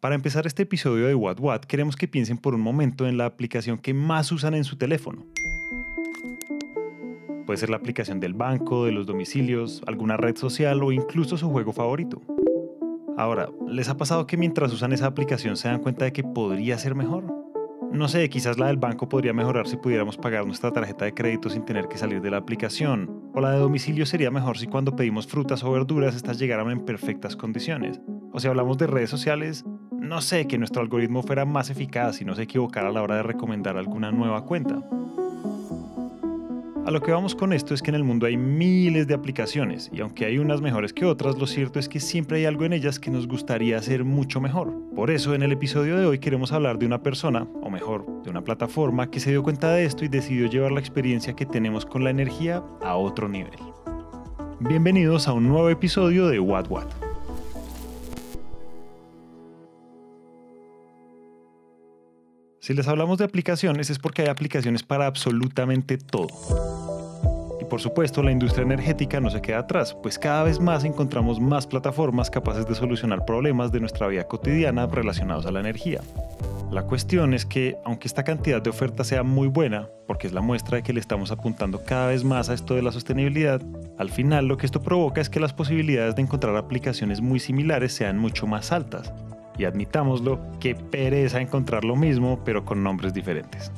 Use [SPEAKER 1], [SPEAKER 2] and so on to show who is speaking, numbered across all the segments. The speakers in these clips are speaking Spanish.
[SPEAKER 1] Para empezar este episodio de What What, queremos que piensen por un momento en la aplicación que más usan en su teléfono. Puede ser la aplicación del banco, de los domicilios, alguna red social o incluso su juego favorito. Ahora, ¿les ha pasado que mientras usan esa aplicación se dan cuenta de que podría ser mejor? No sé, quizás la del banco podría mejorar si pudiéramos pagar nuestra tarjeta de crédito sin tener que salir de la aplicación. O la de domicilio sería mejor si cuando pedimos frutas o verduras estas llegaran en perfectas condiciones. O si hablamos de redes sociales, no sé, que nuestro algoritmo fuera más eficaz y no se equivocara a la hora de recomendar alguna nueva cuenta. A lo que vamos con esto es que en el mundo hay miles de aplicaciones y aunque hay unas mejores que otras, lo cierto es que siempre hay algo en ellas que nos gustaría hacer mucho mejor. Por eso en el episodio de hoy queremos hablar de una persona, o mejor, de una plataforma que se dio cuenta de esto y decidió llevar la experiencia que tenemos con la energía a otro nivel. Bienvenidos a un nuevo episodio de What What. Si les hablamos de aplicaciones es porque hay aplicaciones para absolutamente todo. Y por supuesto la industria energética no se queda atrás, pues cada vez más encontramos más plataformas capaces de solucionar problemas de nuestra vida cotidiana relacionados a la energía. La cuestión es que, aunque esta cantidad de oferta sea muy buena, porque es la muestra de que le estamos apuntando cada vez más a esto de la sostenibilidad, al final lo que esto provoca es que las posibilidades de encontrar aplicaciones muy similares sean mucho más altas, y admitámoslo, que pereza encontrar lo mismo pero con nombres diferentes.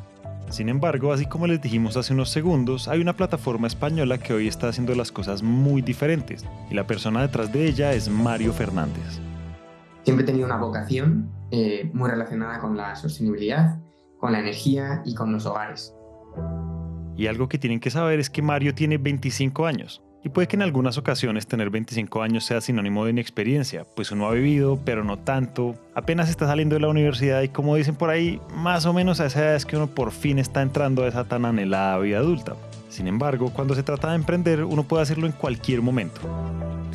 [SPEAKER 1] Sin embargo, así como les dijimos hace unos segundos, hay una plataforma española que hoy está haciendo las cosas muy diferentes y la persona detrás de ella es Mario Fernández.
[SPEAKER 2] Siempre he tenido una vocación eh, muy relacionada con la sostenibilidad, con la energía y con los hogares.
[SPEAKER 1] Y algo que tienen que saber es que Mario tiene 25 años y puede que en algunas ocasiones tener 25 años sea sinónimo de inexperiencia, pues uno ha vivido, pero no tanto, apenas está saliendo de la universidad y como dicen por ahí, más o menos a esa edad es que uno por fin está entrando a esa tan anhelada vida adulta. Sin embargo, cuando se trata de emprender, uno puede hacerlo en cualquier momento.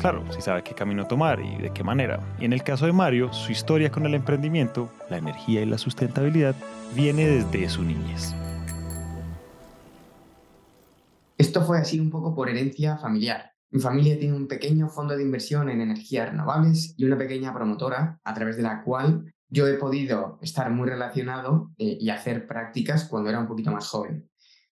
[SPEAKER 1] Claro, si sabe qué camino tomar y de qué manera. Y en el caso de Mario, su historia con el emprendimiento, la energía y la sustentabilidad viene desde su niñez.
[SPEAKER 2] Esto fue así un poco por herencia familiar. Mi familia tiene un pequeño fondo de inversión en energías renovables y una pequeña promotora a través de la cual yo he podido estar muy relacionado eh, y hacer prácticas cuando era un poquito más joven.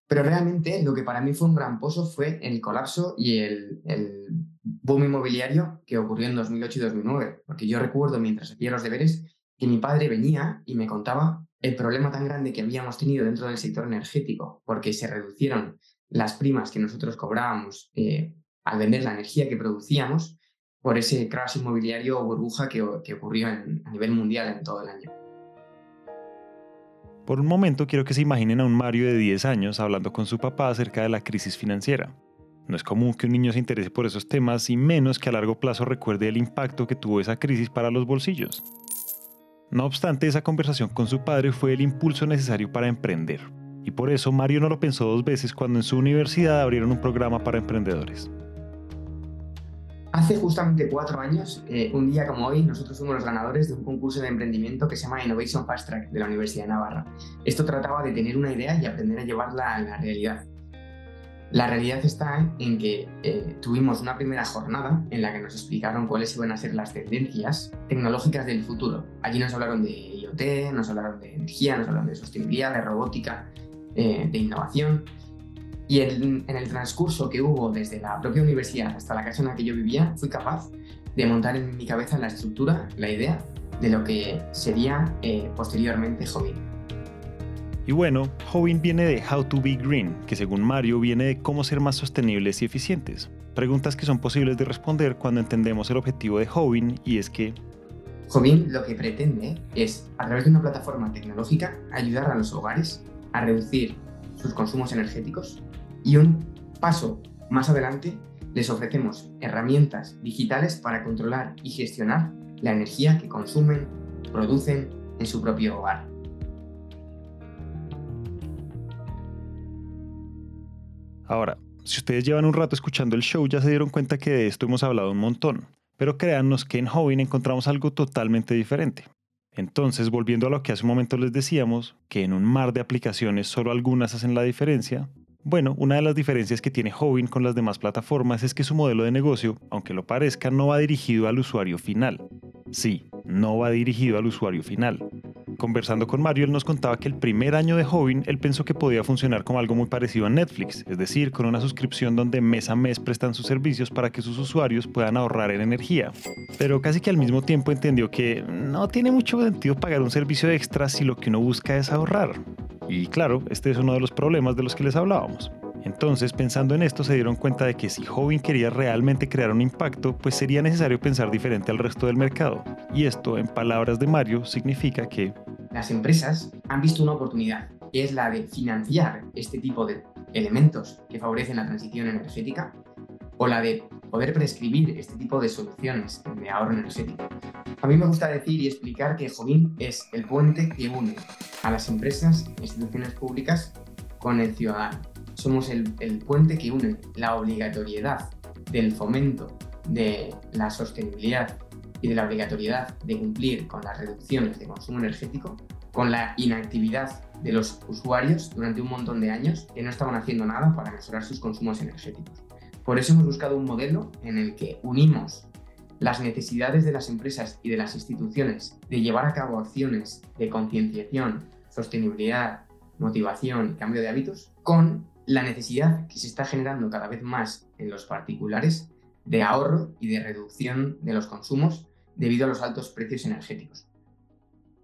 [SPEAKER 2] Pero realmente lo que para mí fue un gran pozo fue el colapso y el, el boom inmobiliario que ocurrió en 2008 y 2009. Porque yo recuerdo mientras hacía los deberes que mi padre venía y me contaba el problema tan grande que habíamos tenido dentro del sector energético, porque se reducieron las primas que nosotros cobrábamos eh, al vender la energía que producíamos por ese crash inmobiliario o burbuja que, ocurrió a nivel mundial en todo el año.
[SPEAKER 1] Por un momento quiero que se imaginen a un Mario de 10 años hablando con su papá acerca de la crisis financiera. No es común que un niño se interese por esos temas y menos que a largo plazo recuerde el impacto que tuvo esa crisis para los bolsillos. No obstante, esa conversación con su padre fue el impulso necesario para emprender y por eso Mario no lo pensó dos veces cuando en su universidad abrieron un programa para emprendedores.
[SPEAKER 2] Hace justamente cuatro años, eh, un día como hoy, nosotros fuimos los ganadores de un concurso de emprendimiento que se llama Innovation Fast Track de la Universidad de Navarra. Esto trataba de tener una idea y aprender a llevarla a la realidad. La realidad está en que eh, tuvimos una primera jornada en la que nos explicaron cuáles iban a ser las tendencias tecnológicas del futuro. Allí nos hablaron de IoT, nos hablaron de energía, nos hablaron de sostenibilidad, de robótica, eh, de innovación. Y en, el transcurso que hubo desde la propia universidad hasta la casa en la que yo vivía, fui capaz de montar en mi cabeza la estructura, la idea de lo que sería eh, posteriormente Jovin.
[SPEAKER 1] Y bueno, Jovin viene de How to Be Green, que según Mario viene de cómo ser más sostenibles y eficientes. Preguntas que son posibles de responder cuando entendemos el objetivo de Jovin y es que...
[SPEAKER 2] Jovin lo que pretende es, a través de una plataforma tecnológica, ayudar a los hogares a reducir sus consumos energéticos y un paso más adelante les ofrecemos herramientas digitales para controlar y gestionar la energía que consumen, producen en su propio hogar.
[SPEAKER 1] Ahora, si ustedes llevan un rato escuchando el show ya se dieron cuenta que de esto hemos hablado un montón, pero créannos que en Hobin encontramos algo totalmente diferente. Entonces, volviendo a lo que hace un momento les decíamos, que en un mar de aplicaciones solo algunas hacen la diferencia, bueno, una de las diferencias que tiene Hobin con las demás plataformas es que su modelo de negocio, aunque lo parezca, no va dirigido al usuario final, Sí, no va dirigido al usuario final. Conversando con Mario, él nos contaba que el primer año de Hobin él pensó que podía funcionar como algo muy parecido a Netflix, es decir, con una suscripción donde mes a mes prestan sus servicios para que sus usuarios puedan ahorrar en energía. Pero casi que al mismo tiempo entendió que no tiene mucho sentido pagar un servicio extra si lo que uno busca es ahorrar. Y claro, este es uno de los problemas de los que les hablábamos. Entonces, pensando en esto, se dieron cuenta de que si Hobin quería realmente crear un impacto, pues sería necesario pensar diferente al resto del mercado. Y esto, en palabras de Mario, significa que
[SPEAKER 2] las empresas han visto una oportunidad, que es la de financiar este tipo de elementos que favorecen la transición energética o la de poder prescribir este tipo de soluciones de ahorro energético. A mí me gusta decir y explicar que Jovin es el puente que une a las empresas e instituciones públicas con el ciudadano. Somos el, el puente que une la obligatoriedad del fomento de la sostenibilidad y de la obligatoriedad de cumplir con las reducciones de consumo energético, con la inactividad de los usuarios durante un montón de años que no estaban haciendo nada para mejorar sus consumos energéticos. Por eso hemos buscado un modelo en el que unimos las necesidades de las empresas y de las instituciones de llevar a cabo acciones de concienciación, sostenibilidad, motivación y cambio de hábitos con la necesidad que se está generando cada vez más en los particulares de ahorro y de reducción de los consumos debido a los altos precios energéticos.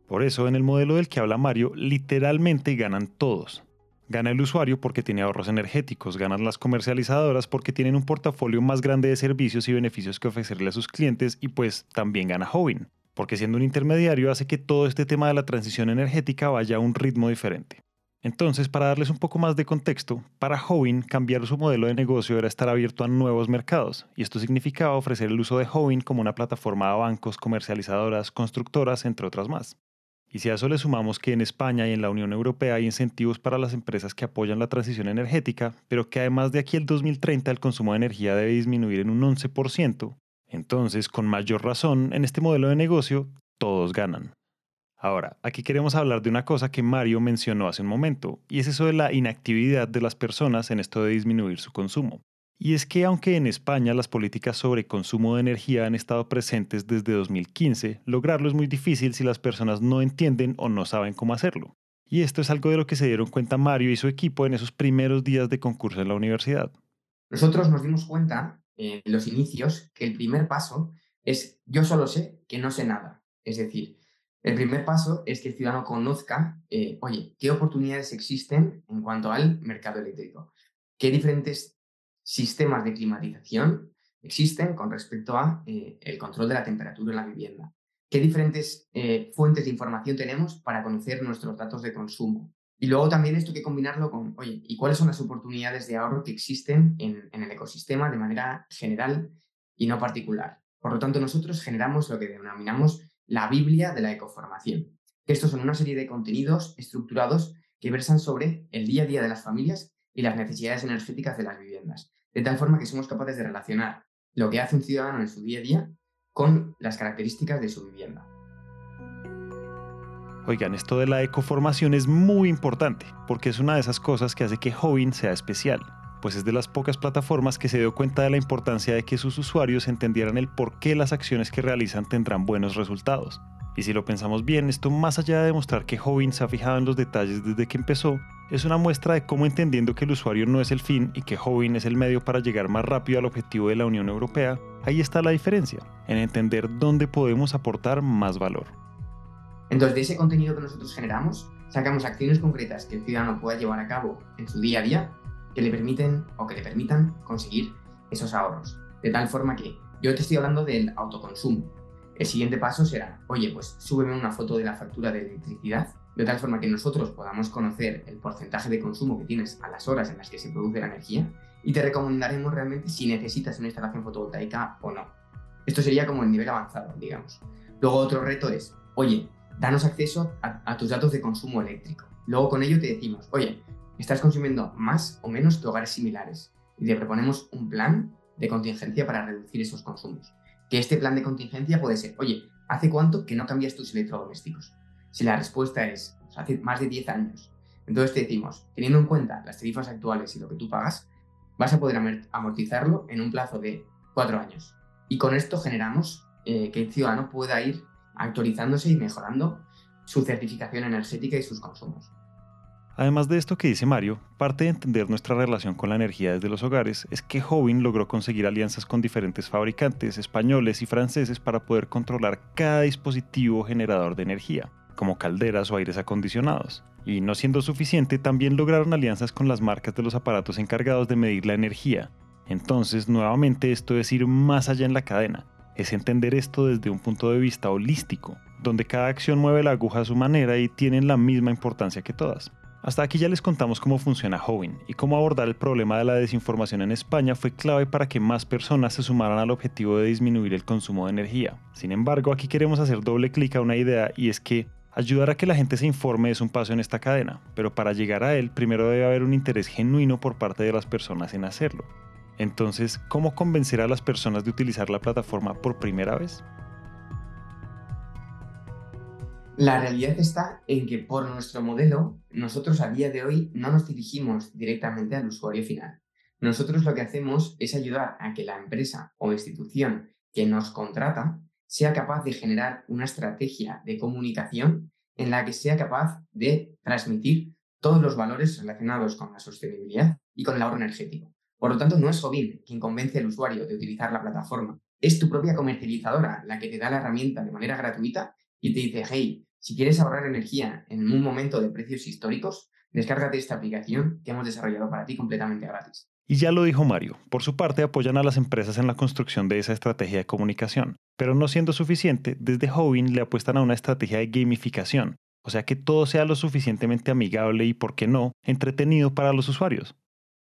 [SPEAKER 1] Por eso, en el modelo del que habla Mario, literalmente ganan todos. Gana el usuario porque tiene ahorros energéticos, ganan las comercializadoras porque tienen un portafolio más grande de servicios y beneficios que ofrecerle a sus clientes y pues también gana Howin, porque siendo un intermediario hace que todo este tema de la transición energética vaya a un ritmo diferente. Entonces, para darles un poco más de contexto, para Howin cambiar su modelo de negocio era estar abierto a nuevos mercados, y esto significaba ofrecer el uso de Howin como una plataforma a bancos, comercializadoras, constructoras, entre otras más. Y si a eso le sumamos que en España y en la Unión Europea hay incentivos para las empresas que apoyan la transición energética, pero que además de aquí al 2030 el consumo de energía debe disminuir en un 11%, entonces con mayor razón en este modelo de negocio todos ganan. Ahora, aquí queremos hablar de una cosa que Mario mencionó hace un momento, y es eso de la inactividad de las personas en esto de disminuir su consumo. Y es que aunque en España las políticas sobre consumo de energía han estado presentes desde 2015, lograrlo es muy difícil si las personas no entienden o no saben cómo hacerlo. Y esto es algo de lo que se dieron cuenta Mario y su equipo en esos primeros días de concurso en la universidad.
[SPEAKER 2] Nosotros nos dimos cuenta en los inicios que el primer paso es yo solo sé que no sé nada. Es decir, el primer paso es que el ciudadano conozca, eh, oye, qué oportunidades existen en cuanto al mercado eléctrico, qué diferentes sistemas de climatización existen con respecto a eh, el control de la temperatura en la vivienda, qué diferentes eh, fuentes de información tenemos para conocer nuestros datos de consumo. Y luego también esto hay que combinarlo con, oye, ¿y cuáles son las oportunidades de ahorro que existen en, en el ecosistema de manera general y no particular? Por lo tanto, nosotros generamos lo que denominamos la Biblia de la ecoformación. Estos son una serie de contenidos estructurados que versan sobre el día a día de las familias y las necesidades energéticas de las viviendas, de tal forma que somos capaces de relacionar lo que hace un ciudadano en su día a día con las características de su vivienda.
[SPEAKER 1] Oigan, esto de la ecoformación es muy importante, porque es una de esas cosas que hace que Hobin sea especial pues es de las pocas plataformas que se dio cuenta de la importancia de que sus usuarios entendieran el por qué las acciones que realizan tendrán buenos resultados. Y si lo pensamos bien, esto más allá de demostrar que Hobin se ha fijado en los detalles desde que empezó, es una muestra de cómo entendiendo que el usuario no es el fin y que Hobin es el medio para llegar más rápido al objetivo de la Unión Europea, ahí está la diferencia, en entender dónde podemos aportar más valor.
[SPEAKER 2] Entonces, de ese contenido que nosotros generamos, sacamos acciones concretas que el ciudadano pueda llevar a cabo en su día a día que le permiten o que le permitan conseguir esos ahorros. De tal forma que yo te estoy hablando del autoconsumo. El siguiente paso será, oye, pues súbeme una foto de la factura de electricidad, de tal forma que nosotros podamos conocer el porcentaje de consumo que tienes a las horas en las que se produce la energía y te recomendaremos realmente si necesitas una instalación fotovoltaica o no. Esto sería como el nivel avanzado, digamos. Luego otro reto es, oye, danos acceso a, a tus datos de consumo eléctrico. Luego con ello te decimos, oye, estás consumiendo más o menos que hogares similares y te proponemos un plan de contingencia para reducir esos consumos. Que este plan de contingencia puede ser, oye, ¿hace cuánto que no cambias tus electrodomésticos? Si la respuesta es, pues, hace más de 10 años, entonces te decimos, teniendo en cuenta las tarifas actuales y lo que tú pagas, vas a poder amortizarlo en un plazo de 4 años. Y con esto generamos eh, que el ciudadano pueda ir actualizándose y mejorando su certificación energética y sus consumos.
[SPEAKER 1] Además de esto que dice Mario, parte de entender nuestra relación con la energía desde los hogares es que Howin logró conseguir alianzas con diferentes fabricantes españoles y franceses para poder controlar cada dispositivo generador de energía, como calderas o aires acondicionados. Y no siendo suficiente, también lograron alianzas con las marcas de los aparatos encargados de medir la energía. Entonces, nuevamente esto es ir más allá en la cadena, es entender esto desde un punto de vista holístico, donde cada acción mueve la aguja a su manera y tienen la misma importancia que todas. Hasta aquí ya les contamos cómo funciona Howin y cómo abordar el problema de la desinformación en España fue clave para que más personas se sumaran al objetivo de disminuir el consumo de energía. Sin embargo, aquí queremos hacer doble clic a una idea y es que ayudar a que la gente se informe es un paso en esta cadena, pero para llegar a él primero debe haber un interés genuino por parte de las personas en hacerlo. Entonces, ¿cómo convencer a las personas de utilizar la plataforma por primera vez?
[SPEAKER 2] La realidad está en que por nuestro modelo, nosotros a día de hoy no nos dirigimos directamente al usuario final. Nosotros lo que hacemos es ayudar a que la empresa o institución que nos contrata sea capaz de generar una estrategia de comunicación en la que sea capaz de transmitir todos los valores relacionados con la sostenibilidad y con el ahorro energético. Por lo tanto, no es Jovin quien convence al usuario de utilizar la plataforma, es tu propia comercializadora la que te da la herramienta de manera gratuita y te dice, hey, si quieres ahorrar energía en un momento de precios históricos, descárgate esta aplicación que hemos desarrollado para ti completamente gratis.
[SPEAKER 1] Y ya lo dijo Mario, por su parte apoyan a las empresas en la construcción de esa estrategia de comunicación, pero no siendo suficiente, desde Howin le apuestan a una estrategia de gamificación, o sea que todo sea lo suficientemente amigable y, por qué no, entretenido para los usuarios.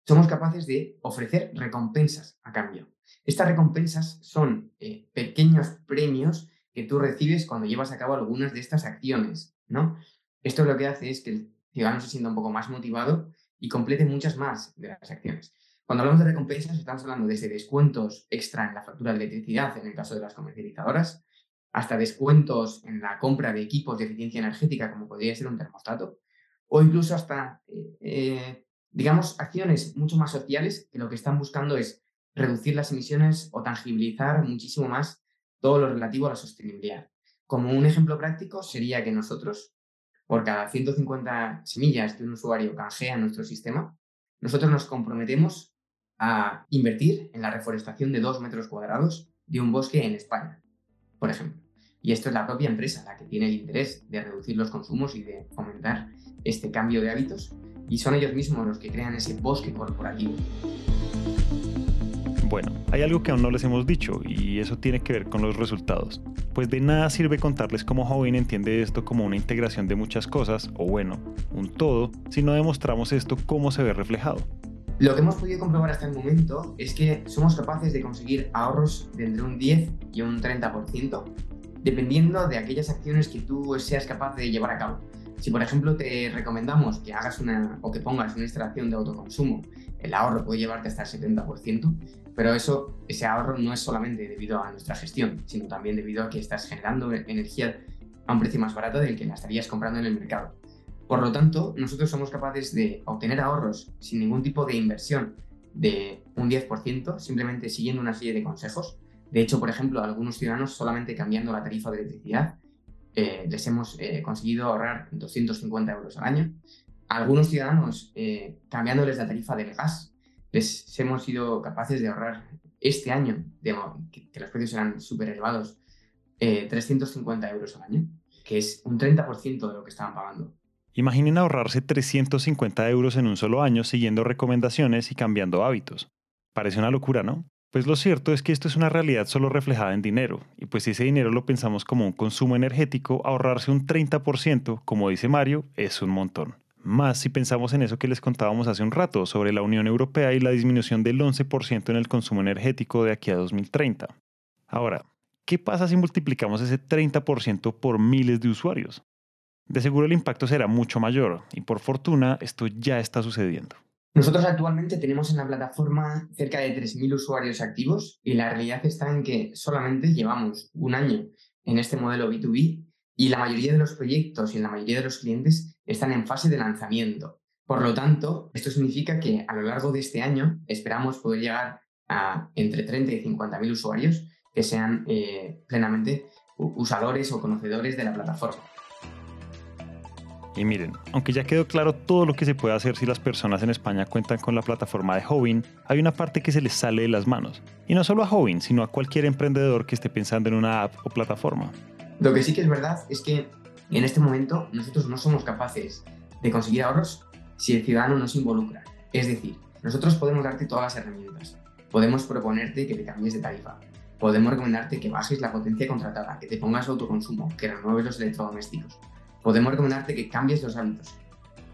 [SPEAKER 2] Somos capaces de ofrecer recompensas a cambio. Estas recompensas son eh, pequeños premios que tú recibes cuando llevas a cabo algunas de estas acciones, ¿no? Esto lo que hace es que el ciudadano se sienta un poco más motivado y complete muchas más de las acciones. Cuando hablamos de recompensas, estamos hablando desde descuentos extra en la factura de electricidad, en el caso de las comercializadoras, hasta descuentos en la compra de equipos de eficiencia energética, como podría ser un termostato, o incluso hasta, eh, eh, digamos, acciones mucho más sociales que lo que están buscando es reducir las emisiones o tangibilizar muchísimo más todo lo relativo a la sostenibilidad. Como un ejemplo práctico sería que nosotros, por cada 150 semillas que un usuario canjea en nuestro sistema, nosotros nos comprometemos a invertir en la reforestación de dos metros cuadrados de un bosque en España, por ejemplo. Y esto es la propia empresa la que tiene el interés de reducir los consumos y de fomentar este cambio de hábitos, y son ellos mismos los que crean ese bosque corporativo.
[SPEAKER 1] Bueno, hay algo que aún no les hemos dicho y eso tiene que ver con los resultados. Pues de nada sirve contarles cómo Howin entiende esto como una integración de muchas cosas, o bueno, un todo, si no demostramos esto cómo se ve reflejado.
[SPEAKER 2] Lo que hemos podido comprobar hasta el momento es que somos capaces de conseguir ahorros de entre un 10 y un 30%, dependiendo de aquellas acciones que tú seas capaz de llevar a cabo. Si por ejemplo te recomendamos que hagas una o que pongas una instalación de autoconsumo, el ahorro puede llevarte hasta el 70%, pero eso, ese ahorro no es solamente debido a nuestra gestión, sino también debido a que estás generando energía a un precio más barato del que la estarías comprando en el mercado. Por lo tanto, nosotros somos capaces de obtener ahorros sin ningún tipo de inversión de un 10%, simplemente siguiendo una serie de consejos. De hecho, por ejemplo, a algunos ciudadanos solamente cambiando la tarifa de electricidad eh, les hemos eh, conseguido ahorrar 250 euros al año. Algunos ciudadanos eh, cambiándoles la tarifa del gas hemos sido capaces de ahorrar este año, de, que, los precios eran súper elevados, 350 eh, euros al año, que es un 30% de lo que estaban pagando.
[SPEAKER 1] Imaginen ahorrarse 350 euros en un solo año siguiendo recomendaciones y cambiando hábitos. Parece una locura, ¿no? Pues lo cierto es que esto es una realidad solo reflejada en dinero, y pues si ese dinero lo pensamos como un consumo energético, ahorrarse un 30%, como dice Mario, es un montón. Más si pensamos en eso que les contábamos hace un rato sobre la Unión Europea y la disminución del 11% en el consumo energético de aquí a 2030. Ahora, ¿qué pasa si multiplicamos ese 30% por miles de usuarios? De seguro el impacto será mucho mayor y por fortuna esto ya está sucediendo.
[SPEAKER 2] Nosotros actualmente tenemos en la plataforma cerca de 3.000 usuarios activos y la realidad está en que solamente llevamos un año en este modelo B2B y la mayoría de los proyectos y la mayoría de los clientes están en fase de lanzamiento. Por lo tanto, esto significa que a lo largo de este año esperamos poder llegar a entre 30 y 50 mil usuarios que sean eh, plenamente usadores o conocedores de la plataforma.
[SPEAKER 1] Y miren, aunque ya quedó claro todo lo que se puede hacer si las personas en España cuentan con la plataforma de Hobin, hay una parte que se les sale de las manos. Y no solo a Hobin, sino a cualquier emprendedor que esté pensando en una app o plataforma.
[SPEAKER 2] Lo que sí que es verdad es que en este momento nosotros no somos capaces de conseguir ahorros si el ciudadano no se involucra. Es decir, nosotros podemos darte todas las herramientas. Podemos proponerte que te cambies de tarifa. Podemos recomendarte que bajes la potencia contratada, que te pongas autoconsumo, que renueves los electrodomésticos podemos recomendarte que cambies los hábitos.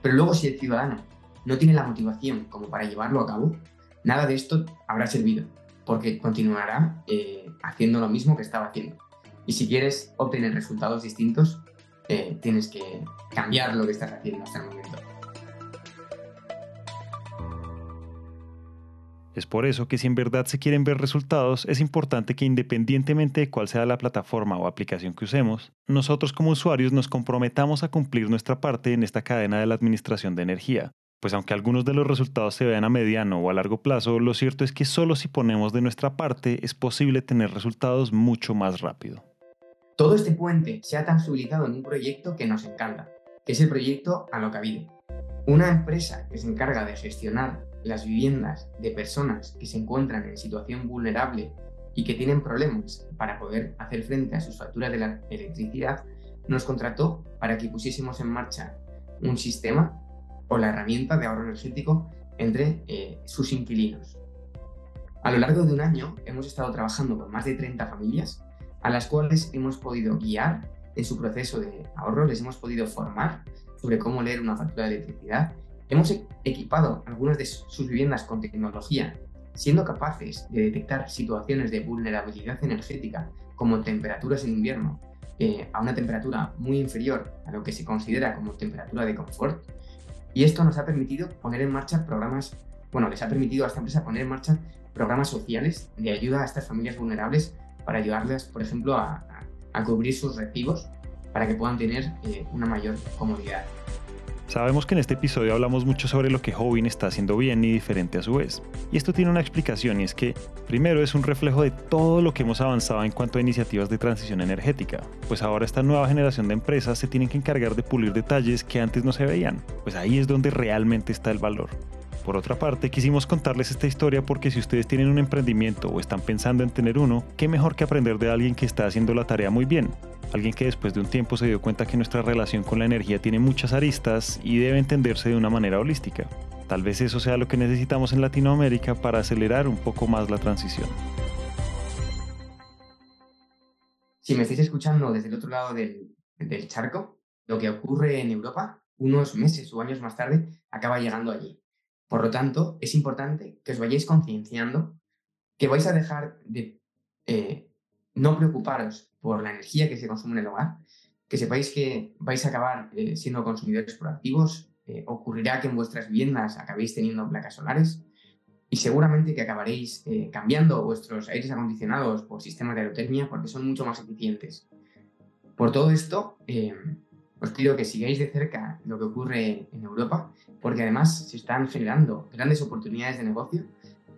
[SPEAKER 2] Pero luego si el ciudadano no tiene la motivación como para llevarlo a cabo, nada de esto habrá servido, porque continuará eh, haciendo lo mismo que estaba haciendo. Y si quieres obtener resultados distintos, eh, tienes que cambiar lo que estás haciendo hasta el momento.
[SPEAKER 1] Es por eso que si en verdad se quieren ver resultados, es importante que independientemente de cuál sea la plataforma o aplicación que usemos, nosotros como usuarios nos comprometamos a cumplir nuestra parte en esta cadena de la administración de energía. Pues aunque algunos de los resultados se vean a mediano o a largo plazo, lo cierto es que solo si ponemos de nuestra parte es posible tener resultados mucho más rápido.
[SPEAKER 2] Todo este puente se ha tangibilizado en un proyecto que nos encanta, que es el proyecto Alocavide. Una empresa que se encarga de gestionar las viviendas de personas que se encuentran en situación vulnerable y que tienen problemas para poder hacer frente a sus facturas de la electricidad, nos contrató para que pusiésemos en marcha un sistema o la herramienta de ahorro energético entre eh, sus inquilinos. A lo largo de un año hemos estado trabajando con más de 30 familias a las cuales hemos podido guiar en su proceso de ahorro, les hemos podido formar sobre cómo leer una factura de electricidad Hemos e-, equipado algunas de sus viviendas con tecnología, siendo capaces de detectar situaciones de vulnerabilidad energética, como temperaturas en invierno, eh, a una temperatura muy inferior a lo que se considera como temperatura de confort. Y esto nos ha permitido poner en marcha programas, bueno, les ha permitido a esta empresa poner en marcha programas sociales de ayuda a estas familias vulnerables para ayudarles, por ejemplo, a, cubrir sus recibos para que puedan tener eh, una mayor comodidad.
[SPEAKER 1] Sabemos que en este episodio hablamos mucho sobre lo que Hobin está haciendo bien y diferente a su vez. Y esto tiene una explicación y es que, primero, es un reflejo de todo lo que hemos avanzado en cuanto a iniciativas de transición energética, pues ahora esta nueva generación de empresas se tienen que encargar de pulir detalles que antes no se veían, pues ahí es donde realmente está el valor. Por otra parte, quisimos contarles esta historia porque si ustedes tienen un emprendimiento o están pensando en tener uno, qué mejor que aprender de alguien que está haciendo la tarea muy bien, alguien que después de un tiempo se dio cuenta que nuestra relación con la energía tiene muchas aristas y debe entenderse de una manera holística. Tal vez eso sea lo que necesitamos en Latinoamérica para acelerar un poco más la transición.
[SPEAKER 2] Si me estáis escuchando desde el otro lado del, del charco, lo que ocurre en Europa, unos meses o años más tarde, acaba llegando allí. Por lo tanto, es importante que os vayáis concienciando que vais a dejar de eh, no preocuparos por la energía que se consume en el hogar, que sepáis que vais a acabar eh, siendo consumidores proactivos, eh, ocurrirá que en vuestras viviendas acabéis teniendo placas solares y seguramente que acabaréis eh, cambiando vuestros aires acondicionados por sistemas de aerotermia porque son mucho más eficientes. Por todo esto, os pido que sigáis de cerca lo que ocurre en Europa, porque además se están generando grandes oportunidades de negocio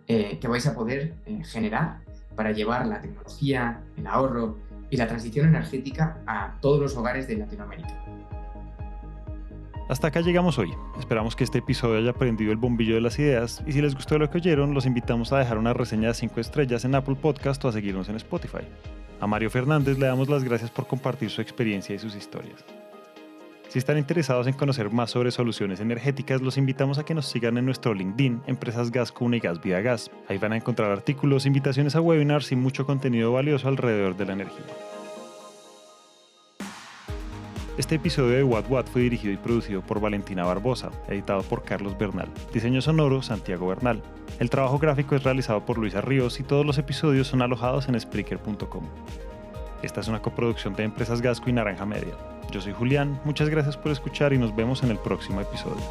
[SPEAKER 2] que vais a poder generar para llevar la tecnología, el ahorro y la transición energética a todos los hogares de Latinoamérica.
[SPEAKER 1] Hasta acá llegamos hoy. Esperamos que este episodio haya prendido el bombillo de las ideas y si les gustó lo que oyeron, los invitamos a dejar una reseña de 5 estrellas en Apple Podcast o a seguirnos en Spotify. A Mario Fernández le damos las gracias por compartir su experiencia y sus historias. Si están interesados en conocer más sobre soluciones energéticas, los invitamos a que nos sigan en nuestro LinkedIn, Empresas Gas Cuna y Gas Vida Gas. Ahí van a encontrar artículos, invitaciones a webinars y mucho contenido valioso alrededor de la energía. Este episodio de What What fue dirigido y producido por Valentina Barbosa, editado por Carlos Bernal. Diseño sonoro, Santiago Bernal. El trabajo gráfico es realizado por Luisa Ríos y todos los episodios son alojados en Spreaker.com. Esta es una coproducción de Empresas Gasco y Naranja Media. Yo soy Julián, muchas gracias por escuchar y nos vemos en el próximo episodio.